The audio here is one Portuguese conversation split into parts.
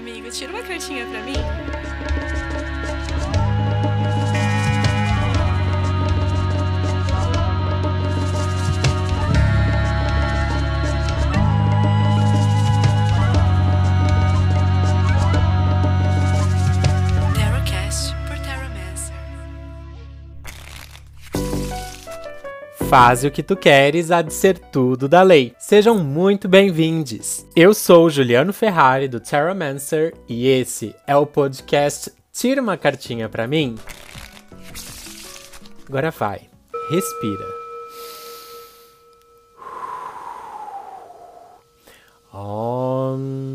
amigo, tira uma cartinha pra mim? Faze o que tu queres, há de ser tudo da lei. Sejam muito bem-vindos. Eu sou Juliano Ferrari do Terramancer e esse é o podcast Tira uma cartinha pra mim. Agora vai, respira. Om.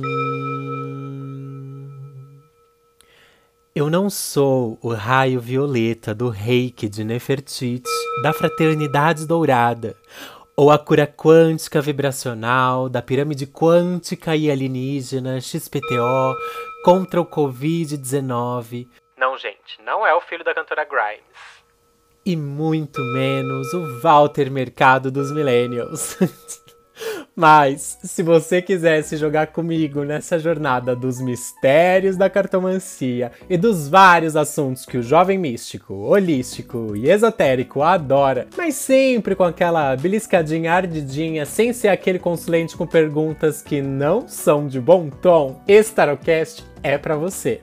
Eu não sou o raio violeta do reiki de Nefertiti, da fraternidade dourada, ou a cura quântica vibracional da pirâmide quântica e alienígena XPTO contra o Covid-19. Não, gente, não é o filho da cantora Grimes. E muito menos o Walter Mercado dos Millennials. Mas, se você quisesse jogar comigo nessa jornada dos mistérios da cartomancia e dos vários assuntos que o jovem místico, holístico e esotérico adora, mas sempre com aquela beliscadinha ardidinha, sem ser aquele consulente com perguntas que não são de bom tom, esse Tarocast é pra você.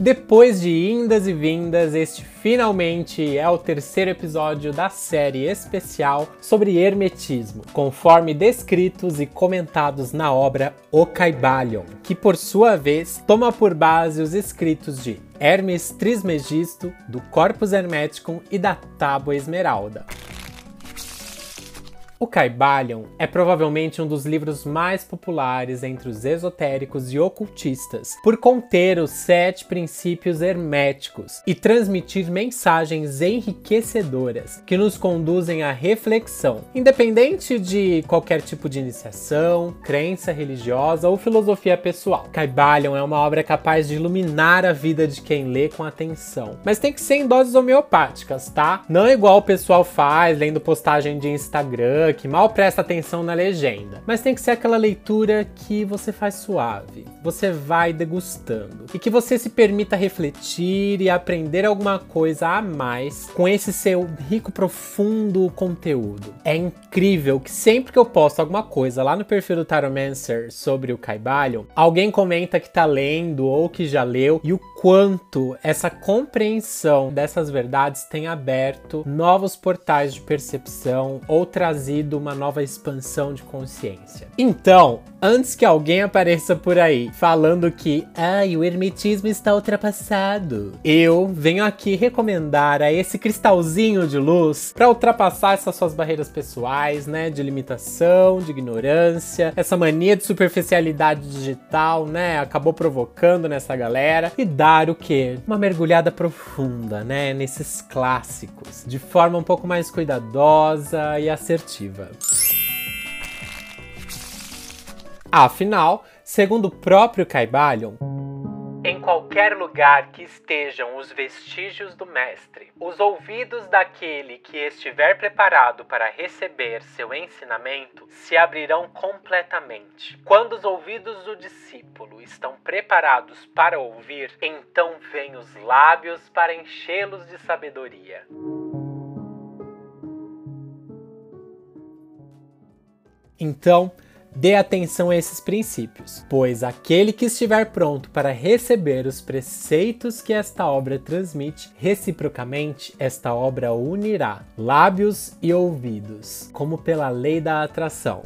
Depois de indas e vindas, este finalmente é o terceiro episódio da série especial sobre hermetismo, conforme descritos e comentados na obra O Caibalion, que por sua vez toma por base os escritos de Hermes Trismegisto, do Corpus Hermeticum e da Tábua Esmeralda. O Caibalion é provavelmente um dos livros mais populares entre os esotéricos e ocultistas, por conter os sete princípios herméticos e transmitir mensagens enriquecedoras que nos conduzem à reflexão, independente de qualquer tipo de iniciação, crença religiosa ou filosofia pessoal. Caibalion é uma obra capaz de iluminar a vida de quem lê com atenção, mas tem que ser em doses homeopáticas, tá? Não igual o pessoal faz lendo postagem de Instagram que mal presta atenção na legenda. Mas tem que ser aquela leitura que você faz suave, você vai degustando e que você se permita refletir e aprender alguma coisa a mais com esse seu rico, profundo conteúdo. É incrível que sempre que eu posto alguma coisa lá no perfil do Taromancer sobre o Caibalion, alguém comenta que tá lendo ou que já leu e o quanto essa compreensão dessas verdades tem aberto novos portais de percepção ou trazido uma nova expansão de consciência. Então, antes que alguém apareça por aí falando que ai, o hermetismo está ultrapassado, eu venho aqui recomendar a esse cristalzinho de luz para ultrapassar essas suas barreiras pessoais, né, de limitação, de ignorância, essa mania de superficialidade digital, né, acabou provocando nessa galera e dar o quê? Uma mergulhada profunda, né, nesses clássicos, de forma um pouco mais cuidadosa e assertiva. Afinal, segundo o próprio Caibalion, em qualquer lugar que estejam os vestígios do Mestre, os ouvidos daquele que estiver preparado para receber seu ensinamento se abrirão completamente. Quando os ouvidos do discípulo estão preparados para ouvir, então vêm os lábios para enchê-los de sabedoria. Então, dê atenção a esses princípios, pois aquele que estiver pronto para receber os preceitos que esta obra transmite, reciprocamente esta obra unirá lábios e ouvidos, como pela lei da atração.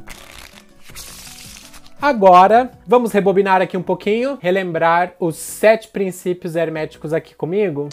Agora, vamos rebobinar aqui um pouquinho, relembrar os sete princípios herméticos aqui comigo?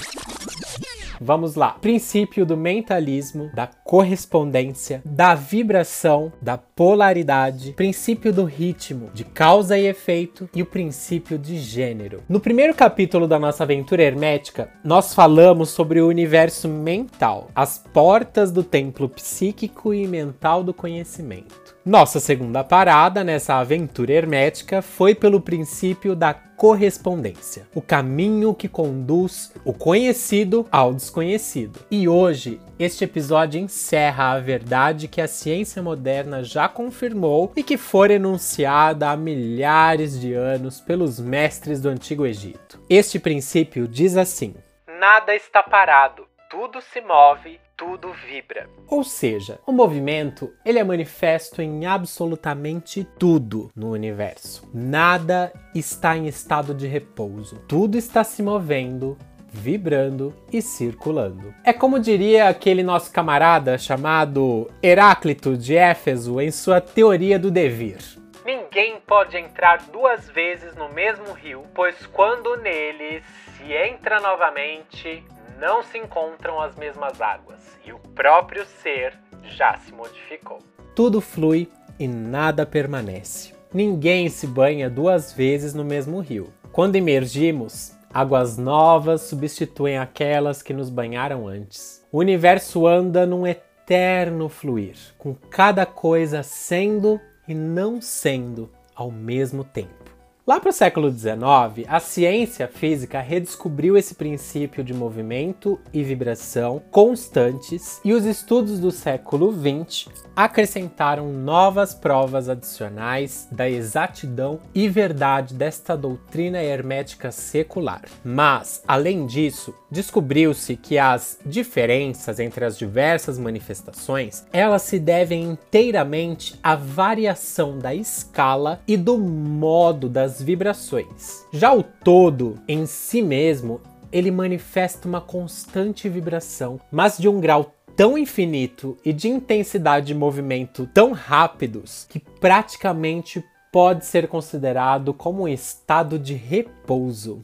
Vamos lá. Princípio do mentalismo, da correspondência, da vibração, da polaridade, princípio do ritmo, de causa e efeito e o princípio de gênero. No primeiro capítulo da nossa aventura hermética, nós falamos sobre o universo mental, as portas do templo psíquico e mental do conhecimento. Nossa segunda parada nessa aventura hermética foi pelo princípio da correspondência, o caminho que conduz o conhecido ao desconhecido. E hoje, este episódio encerra a verdade que a ciência moderna já confirmou e que foi enunciada há milhares de anos pelos mestres do Antigo Egito. Este princípio diz assim: Nada está parado, tudo se move tudo vibra. Ou seja, o movimento ele é manifesto em absolutamente tudo no universo. Nada está em estado de repouso. Tudo está se movendo, vibrando e circulando. É como diria aquele nosso camarada chamado Heráclito de Éfeso em sua teoria do devir. Ninguém pode entrar duas vezes no mesmo rio, pois quando nele se entra novamente, não se encontram as mesmas águas e o próprio ser já se modificou. Tudo flui e nada permanece. Ninguém se banha duas vezes no mesmo rio. Quando emergimos, águas novas substituem aquelas que nos banharam antes. O universo anda num eterno fluir, com cada coisa sendo e não sendo ao mesmo tempo. Lá para o século XIX, a ciência física redescobriu esse princípio de movimento e vibração constantes e os estudos do século XX acrescentaram novas provas adicionais da exatidão e verdade desta doutrina hermética secular. Mas, além disso, descobriu-se que as diferenças entre as diversas manifestações, elas se devem inteiramente à variação da escala e do modo das vibrações. Já o todo em si mesmo, ele manifesta uma constante vibração, mas de um grau tão infinito e de intensidade de movimento tão rápidos que praticamente pode ser considerado como um estado de repouso.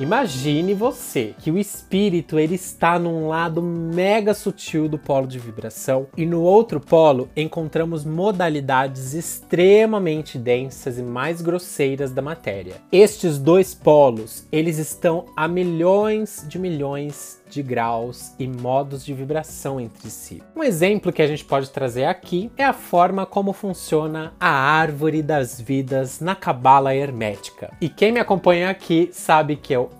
Imagine você que o espírito ele está num lado mega sutil do polo de vibração e no outro polo encontramos modalidades extremamente densas e mais grosseiras da matéria. Estes dois polos, eles estão a milhões de milhões de graus e modos de vibração entre si. Um exemplo que a gente pode trazer aqui é a forma como funciona a árvore das vidas na cabala hermética. E quem me acompanha aqui sabe que eu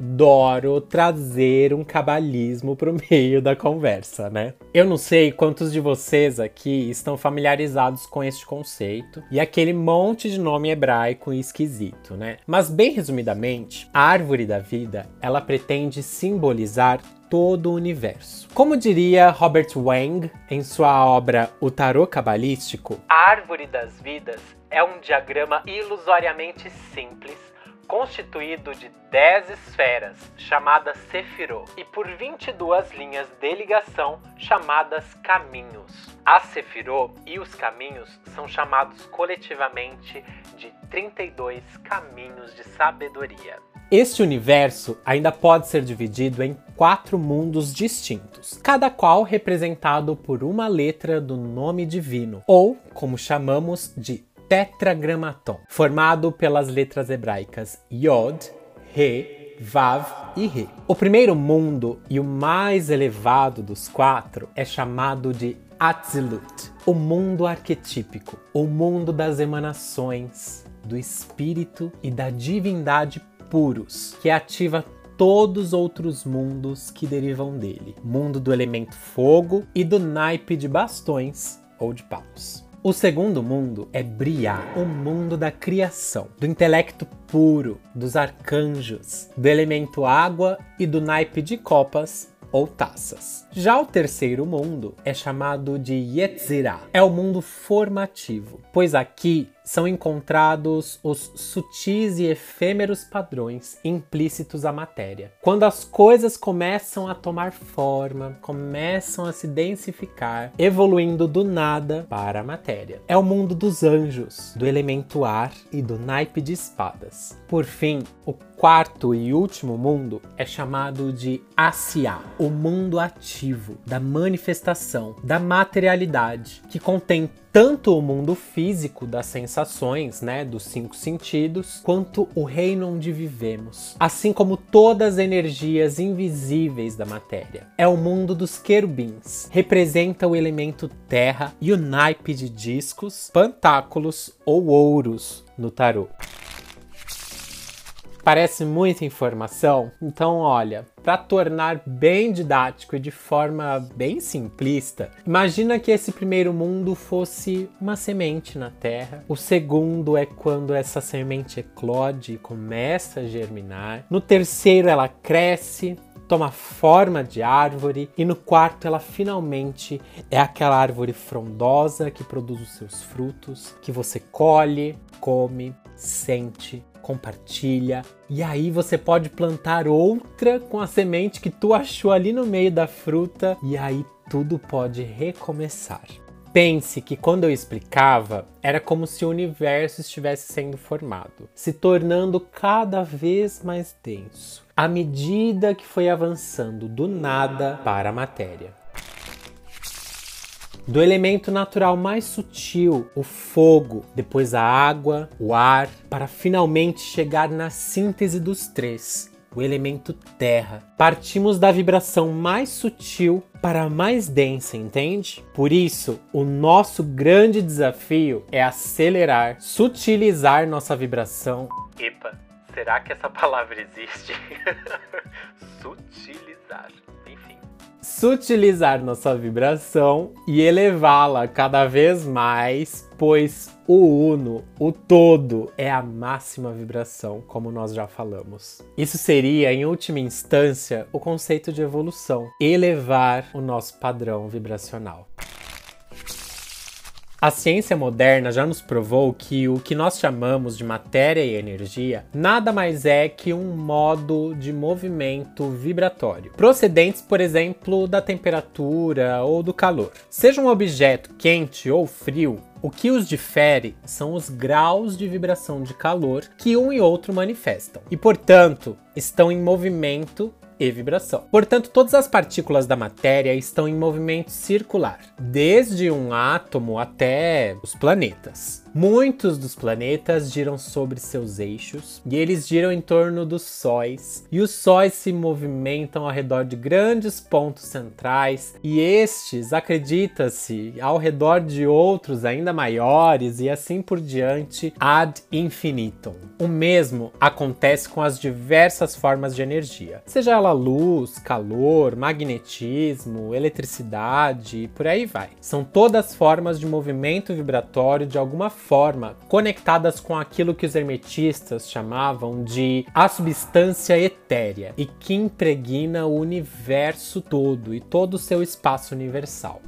adoro trazer um cabalismo pro meio da conversa, né? Eu não sei quantos de vocês aqui estão familiarizados com este conceito e aquele monte de nome hebraico e esquisito, né? Mas bem resumidamente, a árvore da vida, ela pretende simbolizar todo o universo. Como diria Robert Wang em sua obra O Tarô Cabalístico, a árvore das vidas é um diagrama ilusoriamente simples constituído de 10 esferas, chamadas Sefirot, e por 22 linhas de ligação, chamadas caminhos. As Sefirot e os caminhos são chamados coletivamente de 32 caminhos de sabedoria. Este universo ainda pode ser dividido em quatro mundos distintos, cada qual representado por uma letra do nome divino, ou como chamamos de tetragramaton, formado pelas letras hebraicas Yod, Re, Vav e Re. O primeiro mundo e o mais elevado dos quatro é chamado de Atzilut, o mundo arquetípico, o mundo das emanações, do espírito e da divindade puros, que ativa todos os outros mundos que derivam dele. Mundo do elemento fogo e do naipe de bastões ou de paus. O segundo mundo é Briá, o mundo da criação, do intelecto puro, dos arcanjos, do elemento água e do naipe de copas ou taças. Já o terceiro mundo é chamado de Yetzirah, é o mundo formativo, pois aqui são encontrados os sutis e efêmeros padrões implícitos à matéria. Quando as coisas começam a tomar forma, começam a se densificar, evoluindo do nada para a matéria. É o mundo dos anjos, do elemento ar e do naipe de espadas. Por fim, o quarto e último mundo é chamado de Asiá, o mundo ativo da manifestação, da materialidade, que contém tanto o mundo físico das sensações, né, dos cinco sentidos, quanto o reino onde vivemos, assim como todas as energias invisíveis da matéria. É o mundo dos querubins, representa o elemento terra e o naipe de discos, pantáculos ou ouros no tarô. Parece muita informação? Então, olha, para tornar bem didático e de forma bem simplista, imagina que esse primeiro mundo fosse uma semente na terra. O segundo é quando essa semente eclode e começa a germinar. No terceiro, ela cresce, toma forma de árvore e no quarto ela finalmente é aquela árvore frondosa que produz os seus frutos, que você colhe, come, sente compartilha. E aí você pode plantar outra com a semente que tu achou ali no meio da fruta e aí tudo pode recomeçar. Pense que quando eu explicava, era como se o universo estivesse sendo formado, se tornando cada vez mais denso, à medida que foi avançando do nada para a matéria do elemento natural mais sutil, o fogo, depois a água, o ar, para finalmente chegar na síntese dos três, o elemento terra. Partimos da vibração mais sutil para a mais densa, entende? Por isso, o nosso grande desafio é acelerar, sutilizar nossa vibração. Epa, será que essa palavra existe? Sutilizar sutilizar nossa vibração e elevá-la cada vez mais, pois o uno, o todo, é a máxima vibração, como nós já falamos. Isso seria, em última instância, o conceito de evolução elevar o nosso padrão vibracional. A ciência moderna já nos provou que o que nós chamamos de matéria e energia nada mais é que um modo de movimento vibratório, procedentes, por exemplo, da temperatura ou do calor. Seja um objeto quente ou frio, o que os difere são os graus de vibração de calor que um e outro manifestam, e portanto estão em movimento e vibração. Portanto, todas as partículas da matéria estão em movimento circular, desde um átomo até os planetas. Muitos dos planetas giram sobre seus eixos e eles giram em torno dos sóis, e os sóis se movimentam ao redor de grandes pontos centrais, e estes, acredita-se, ao redor de outros ainda maiores e assim por diante, ad infinitum. O mesmo acontece com as diversas formas de energia, seja ela luz, calor, magnetismo, eletricidade e por aí vai. São todas formas de movimento vibratório de alguma forma conectadas com aquilo que os hermetistas chamavam de a substância etérea e que impregna o universo todo e todo o seu espaço universal.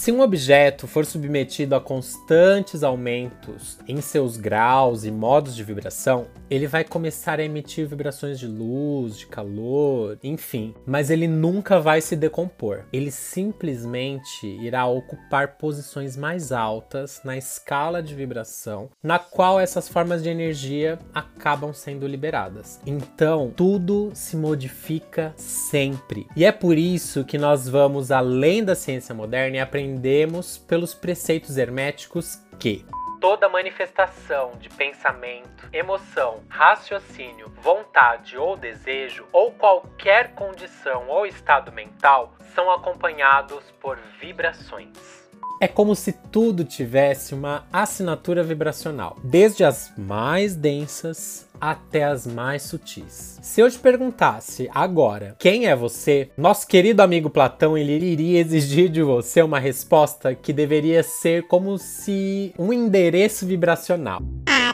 Se um objeto for submetido a constantes aumentos em seus graus e modos de vibração, ele vai começar a emitir vibrações de luz, de calor, enfim, mas ele nunca vai se decompor. Ele simplesmente irá ocupar posições mais altas na escala de vibração, na qual essas formas de energia acabam sendo liberadas. Então, tudo se modifica sempre. E é por isso que nós vamos além da ciência moderna e aprender aprendemos pelos preceitos herméticos que toda manifestação de pensamento, emoção, raciocínio, vontade ou desejo, ou qualquer condição ou estado mental, são acompanhados por vibrações. É como se tudo tivesse uma assinatura vibracional, desde as mais densas até as mais sutis. Se eu te perguntasse agora quem é você, nosso querido amigo Platão ele iria exigir de você uma resposta que deveria ser como se um endereço vibracional.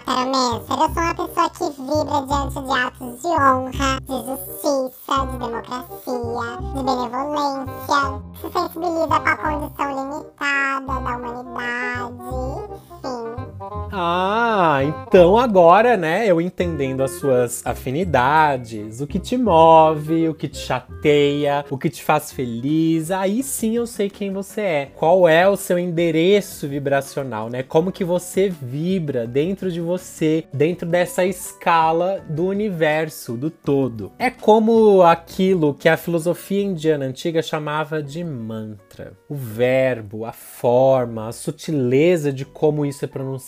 Taromenser, eu sou uma pessoa que vibra diante de atos de honra, de justiça, de democracia, de benevolência, se sensibiliza com a condição limitada da humanidade, enfim. Ah, então agora, né, eu entendendo as suas afinidades, o que te move, o que te chateia, o que te faz feliz, aí sim eu sei quem você é. Qual é o seu endereço vibracional, né? Como que você vibra dentro de você, dentro dessa escala do universo, do todo. É como aquilo que a filosofia indiana antiga chamava de mantra. O verbo, a forma, a sutileza de como isso é pronunciado,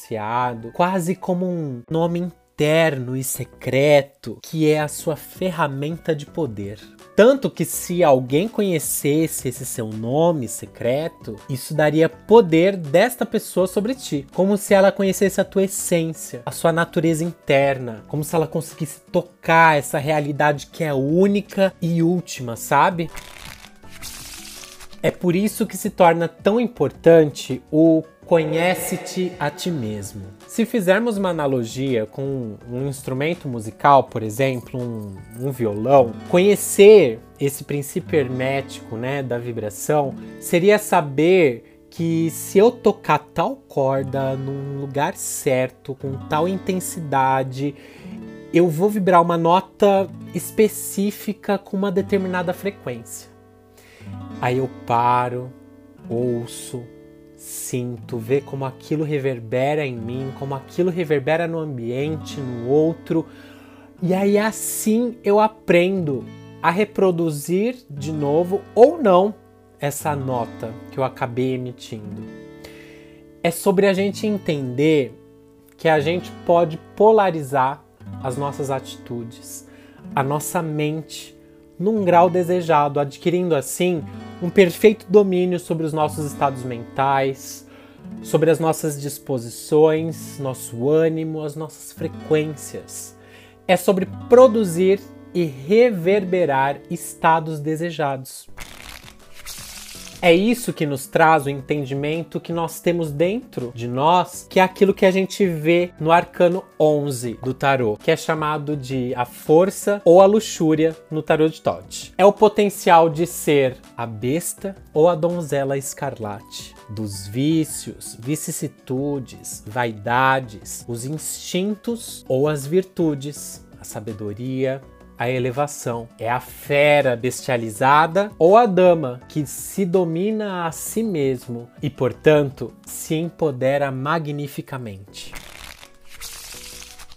quase como um nome interno e secreto que é a sua ferramenta de poder. Tanto que se alguém conhecesse esse seu nome secreto, isso daria poder desta pessoa sobre ti, como se ela conhecesse a tua essência, a sua natureza interna, como se ela conseguisse tocar essa realidade que é única e última, sabe? É por isso que se torna tão importante o conhece-te a ti mesmo. Se fizermos uma analogia com um instrumento musical, por exemplo, um, um, violão, conhecer esse princípio hermético né, da vibração seria saber que se eu tocar tal corda num lugar certo, com tal intensidade, eu vou vibrar uma nota específica com uma determinada frequência. Aí eu paro, ouço, sinto, ver como aquilo reverbera em mim, como aquilo reverbera no ambiente, no outro. E aí assim eu aprendo a reproduzir de novo ou não essa nota que eu acabei emitindo. É sobre a gente entender que a gente pode polarizar as nossas atitudes, a nossa mente num grau desejado, adquirindo assim um perfeito domínio sobre os nossos estados mentais, sobre as nossas disposições, nosso ânimo, as nossas frequências. É sobre produzir e reverberar estados desejados. É isso que nos traz o entendimento que nós temos dentro de nós, que é aquilo que a gente vê no arcano 11 do tarô, que é chamado de a força ou a luxúria no tarô de Todd. É o potencial de ser a besta ou a donzela escarlate dos vícios, vicissitudes, vaidades, os instintos ou as virtudes, a sabedoria, a elevação. É a fera bestializada ou a dama que se domina a si mesmo e, portanto, se empodera magnificamente.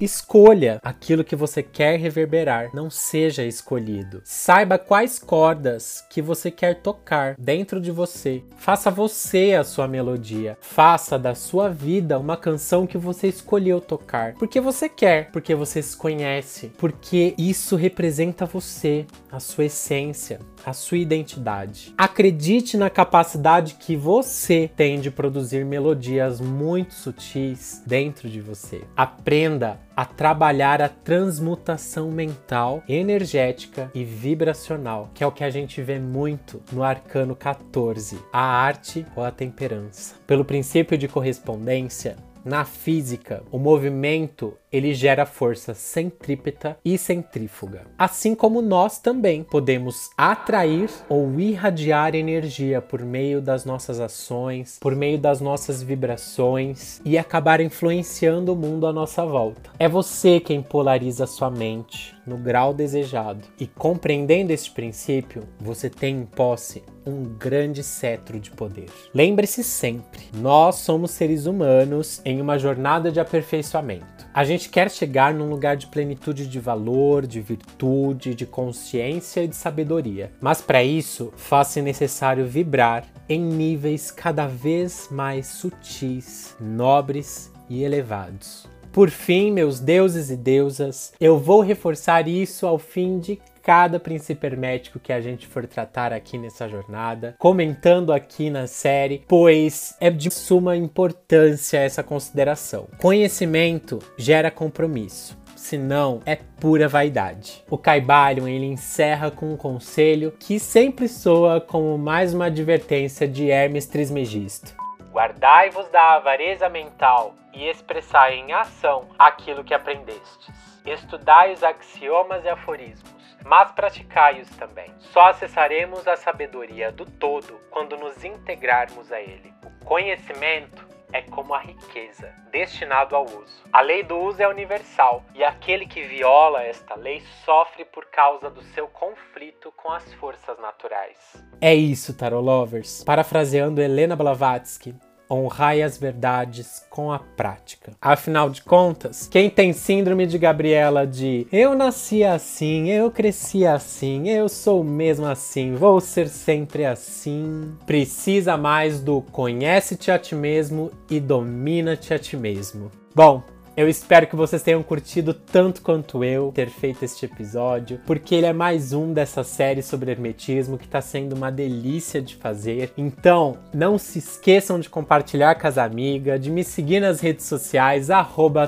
Escolha aquilo que você quer reverberar, não seja escolhido. Saiba quais cordas que você quer tocar dentro de você. Faça você a sua melodia. Faça da sua vida uma canção que você escolheu tocar. Porque você quer, porque você se conhece, porque isso representa você, a sua essência, a sua identidade. Acredite na capacidade que você tem de produzir melodias muito sutis dentro de você. Aprenda a trabalhar a transmutação mental, energética e vibracional, que é o que a gente vê muito no arcano 14, a arte ou a temperança. Pelo princípio de correspondência, na física, o movimento ele gera força centrípeta e centrífuga. Assim como nós também podemos atrair ou irradiar energia por meio das nossas ações, por meio das nossas vibrações e acabar influenciando o mundo à nossa volta. É você quem polariza sua mente no grau desejado. E compreendendo este princípio, você tem em posse um grande cetro de poder. Lembre-se sempre, nós somos seres humanos em uma jornada de aperfeiçoamento. A gente quer chegar num lugar de plenitude de valor, de virtude, de consciência e de sabedoria. Mas para isso, faz-se necessário vibrar em níveis cada vez mais sutis, nobres e elevados. Por fim, meus deuses e deusas, eu vou reforçar isso ao fim de cada princípio hermético que a gente for tratar aqui nessa jornada, comentando aqui na série, pois é de suma importância essa consideração. Conhecimento gera compromisso senão é pura vaidade. O Caibalion ele encerra com um conselho que sempre soa como mais uma advertência de Hermes Trismegisto. Guardai-vos da avareza mental e expressai em ação aquilo que aprendestes. Estudai os axiomas e aforismos mas praticai-os também. Só acessaremos a sabedoria do todo quando nos integrarmos a ele. O conhecimento é como a riqueza, destinado ao uso. A lei do uso é universal e aquele que viola esta lei sofre por causa do seu conflito com as forças naturais. É isso, Tarot Lovers. Parafraseando Helena Blavatsky, honrai as verdades com a prática. Afinal de contas, quem tem síndrome de Gabriela de eu nasci assim, eu cresci assim, eu sou mesmo assim, vou ser sempre assim, precisa mais do conhece-te a ti mesmo e domina-te a ti mesmo. Bom, eu espero que vocês tenham curtido tanto quanto eu ter feito este episódio, porque ele é mais um dessa série sobre hermetismo que está sendo uma delícia de fazer. Então, não se esqueçam de compartilhar com as amigas, de me seguir nas redes sociais,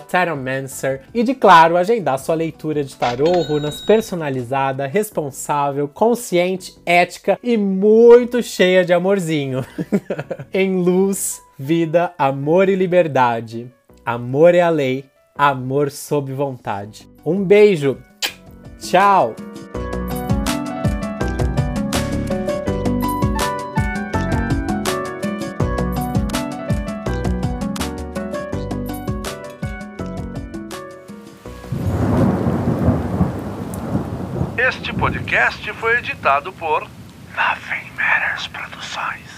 Taromancer, e de, claro, agendar sua leitura de tarô, runas personalizada, responsável, consciente, ética e muito cheia de amorzinho. em luz, vida, amor e liberdade. Amor é a lei, amor sob vontade. Um beijo, tchau! Este podcast foi editado por Nothing Matters Produções.